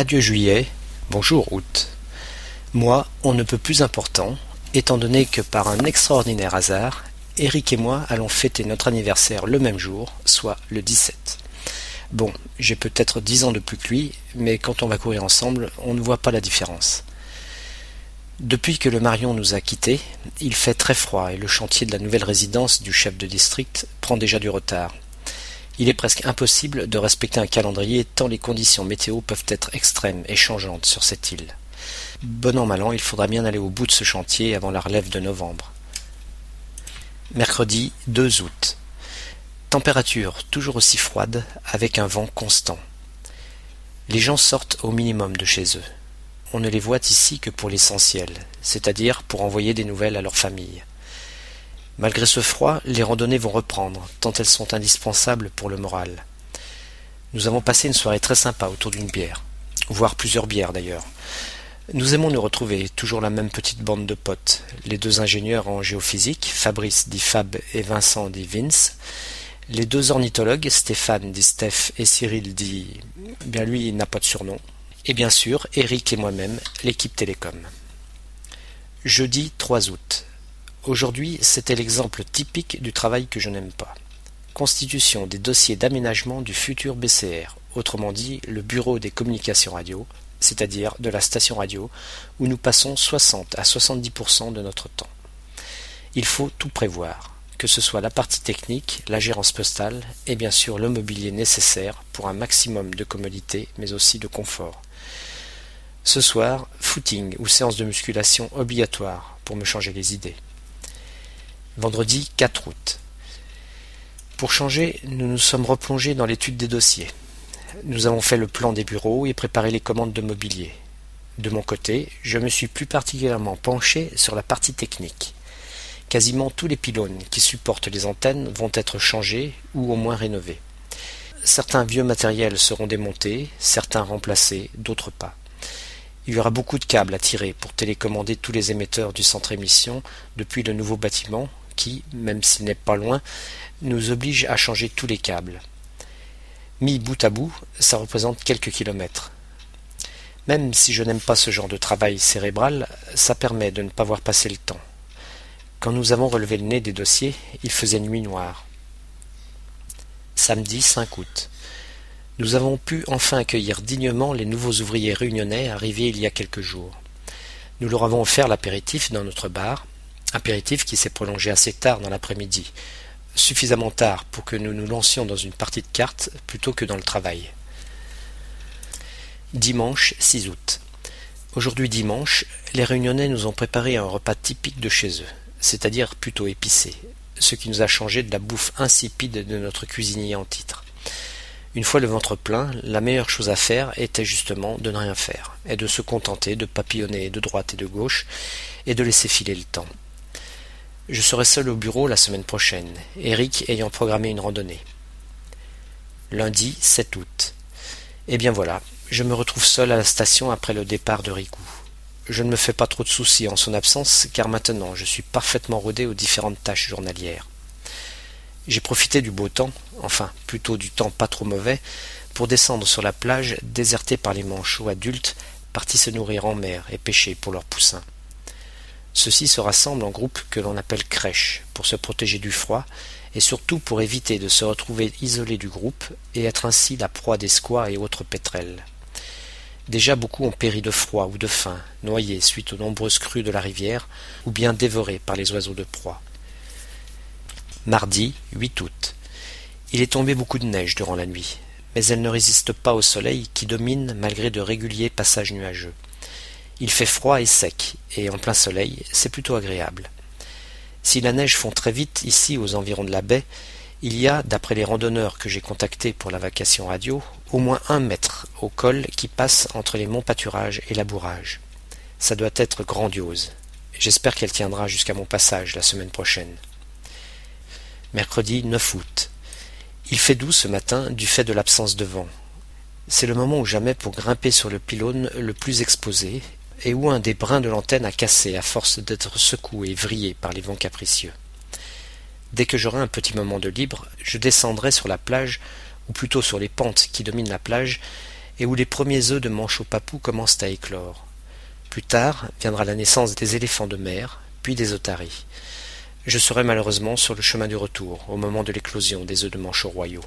Adieu juillet, bonjour août. Moi, on ne peut plus important, étant donné que par un extraordinaire hasard, Eric et moi allons fêter notre anniversaire le même jour, soit le 17. Bon, j'ai peut-être dix ans de plus que lui, mais quand on va courir ensemble, on ne voit pas la différence. Depuis que le Marion nous a quittés, il fait très froid et le chantier de la nouvelle résidence du chef de district prend déjà du retard. Il est presque impossible de respecter un calendrier tant les conditions météo peuvent être extrêmes et changeantes sur cette île. Bon an mal an, il faudra bien aller au bout de ce chantier avant la relève de novembre. Mercredi 2 août. Température toujours aussi froide avec un vent constant. Les gens sortent au minimum de chez eux. On ne les voit ici que pour l'essentiel, c'est-à-dire pour envoyer des nouvelles à leur famille. Malgré ce froid, les randonnées vont reprendre, tant elles sont indispensables pour le moral. Nous avons passé une soirée très sympa autour d'une bière, voire plusieurs bières d'ailleurs. Nous aimons nous retrouver, toujours la même petite bande de potes, les deux ingénieurs en géophysique, Fabrice dit Fab et Vincent dit Vince, les deux ornithologues, Stéphane dit Steph et Cyril dit... bien lui il n'a pas de surnom, et bien sûr Eric et moi-même, l'équipe Télécom. Jeudi 3 août. Aujourd'hui, c'était l'exemple typique du travail que je n'aime pas. Constitution des dossiers d'aménagement du futur BCR, autrement dit le Bureau des communications radio, c'est-à-dire de la station radio, où nous passons 60 à 70% de notre temps. Il faut tout prévoir, que ce soit la partie technique, la gérance postale et bien sûr le mobilier nécessaire pour un maximum de commodité mais aussi de confort. Ce soir, footing ou séance de musculation obligatoire pour me changer les idées. Vendredi 4 août. Pour changer, nous nous sommes replongés dans l'étude des dossiers. Nous avons fait le plan des bureaux et préparé les commandes de mobilier. De mon côté, je me suis plus particulièrement penché sur la partie technique. Quasiment tous les pylônes qui supportent les antennes vont être changés ou au moins rénovés. Certains vieux matériels seront démontés, certains remplacés, d'autres pas. Il y aura beaucoup de câbles à tirer pour télécommander tous les émetteurs du centre émission depuis le nouveau bâtiment qui, même s'il n'est pas loin, nous oblige à changer tous les câbles. Mis bout à bout, ça représente quelques kilomètres. Même si je n'aime pas ce genre de travail cérébral, ça permet de ne pas voir passer le temps. Quand nous avons relevé le nez des dossiers, il faisait nuit noire. Samedi 5 août. Nous avons pu enfin accueillir dignement les nouveaux ouvriers réunionnais arrivés il y a quelques jours. Nous leur avons offert l'apéritif dans notre bar, Impératif qui s'est prolongé assez tard dans l'après-midi, suffisamment tard pour que nous nous lancions dans une partie de cartes plutôt que dans le travail. Dimanche 6 août. Aujourd'hui dimanche, les Réunionnais nous ont préparé un repas typique de chez eux, c'est-à-dire plutôt épicé, ce qui nous a changé de la bouffe insipide de notre cuisinier en titre. Une fois le ventre plein, la meilleure chose à faire était justement de ne rien faire, et de se contenter de papillonner de droite et de gauche, et de laisser filer le temps. Je serai seul au bureau la semaine prochaine, Eric ayant programmé une randonnée. Lundi 7 août. Eh bien voilà, je me retrouve seul à la station après le départ de Ricou. Je ne me fais pas trop de soucis en son absence, car maintenant je suis parfaitement rodé aux différentes tâches journalières. J'ai profité du beau temps, enfin plutôt du temps pas trop mauvais, pour descendre sur la plage désertée par les manchots adultes partis se nourrir en mer et pêcher pour leurs poussins. Ceux-ci se rassemblent en groupes que l'on appelle crèches, pour se protéger du froid, et surtout pour éviter de se retrouver isolés du groupe et être ainsi la proie des squats et autres pétrels. Déjà beaucoup ont péri de froid ou de faim, noyés suite aux nombreuses crues de la rivière, ou bien dévorés par les oiseaux de proie. Mardi 8 août. Il est tombé beaucoup de neige durant la nuit, mais elle ne résiste pas au soleil qui domine malgré de réguliers passages nuageux. Il fait froid et sec, et en plein soleil, c'est plutôt agréable. Si la neige fond très vite ici aux environs de la baie, il y a, d'après les randonneurs que j'ai contactés pour la vacation radio, au moins un mètre au col qui passe entre les monts Pâturage et Labourage. Ça doit être grandiose. J'espère qu'elle tiendra jusqu'à mon passage la semaine prochaine. Mercredi 9 août. Il fait doux ce matin du fait de l'absence de vent. C'est le moment ou jamais pour grimper sur le pylône le plus exposé et où un des brins de l'antenne a cassé à force d'être secoué et vrillé par les vents capricieux. Dès que j'aurai un petit moment de libre, je descendrai sur la plage, ou plutôt sur les pentes qui dominent la plage, et où les premiers œufs de manchots papous commencent à éclore. Plus tard viendra la naissance des éléphants de mer, puis des otaries. Je serai malheureusement sur le chemin du retour, au moment de l'éclosion des œufs de manchots royaux.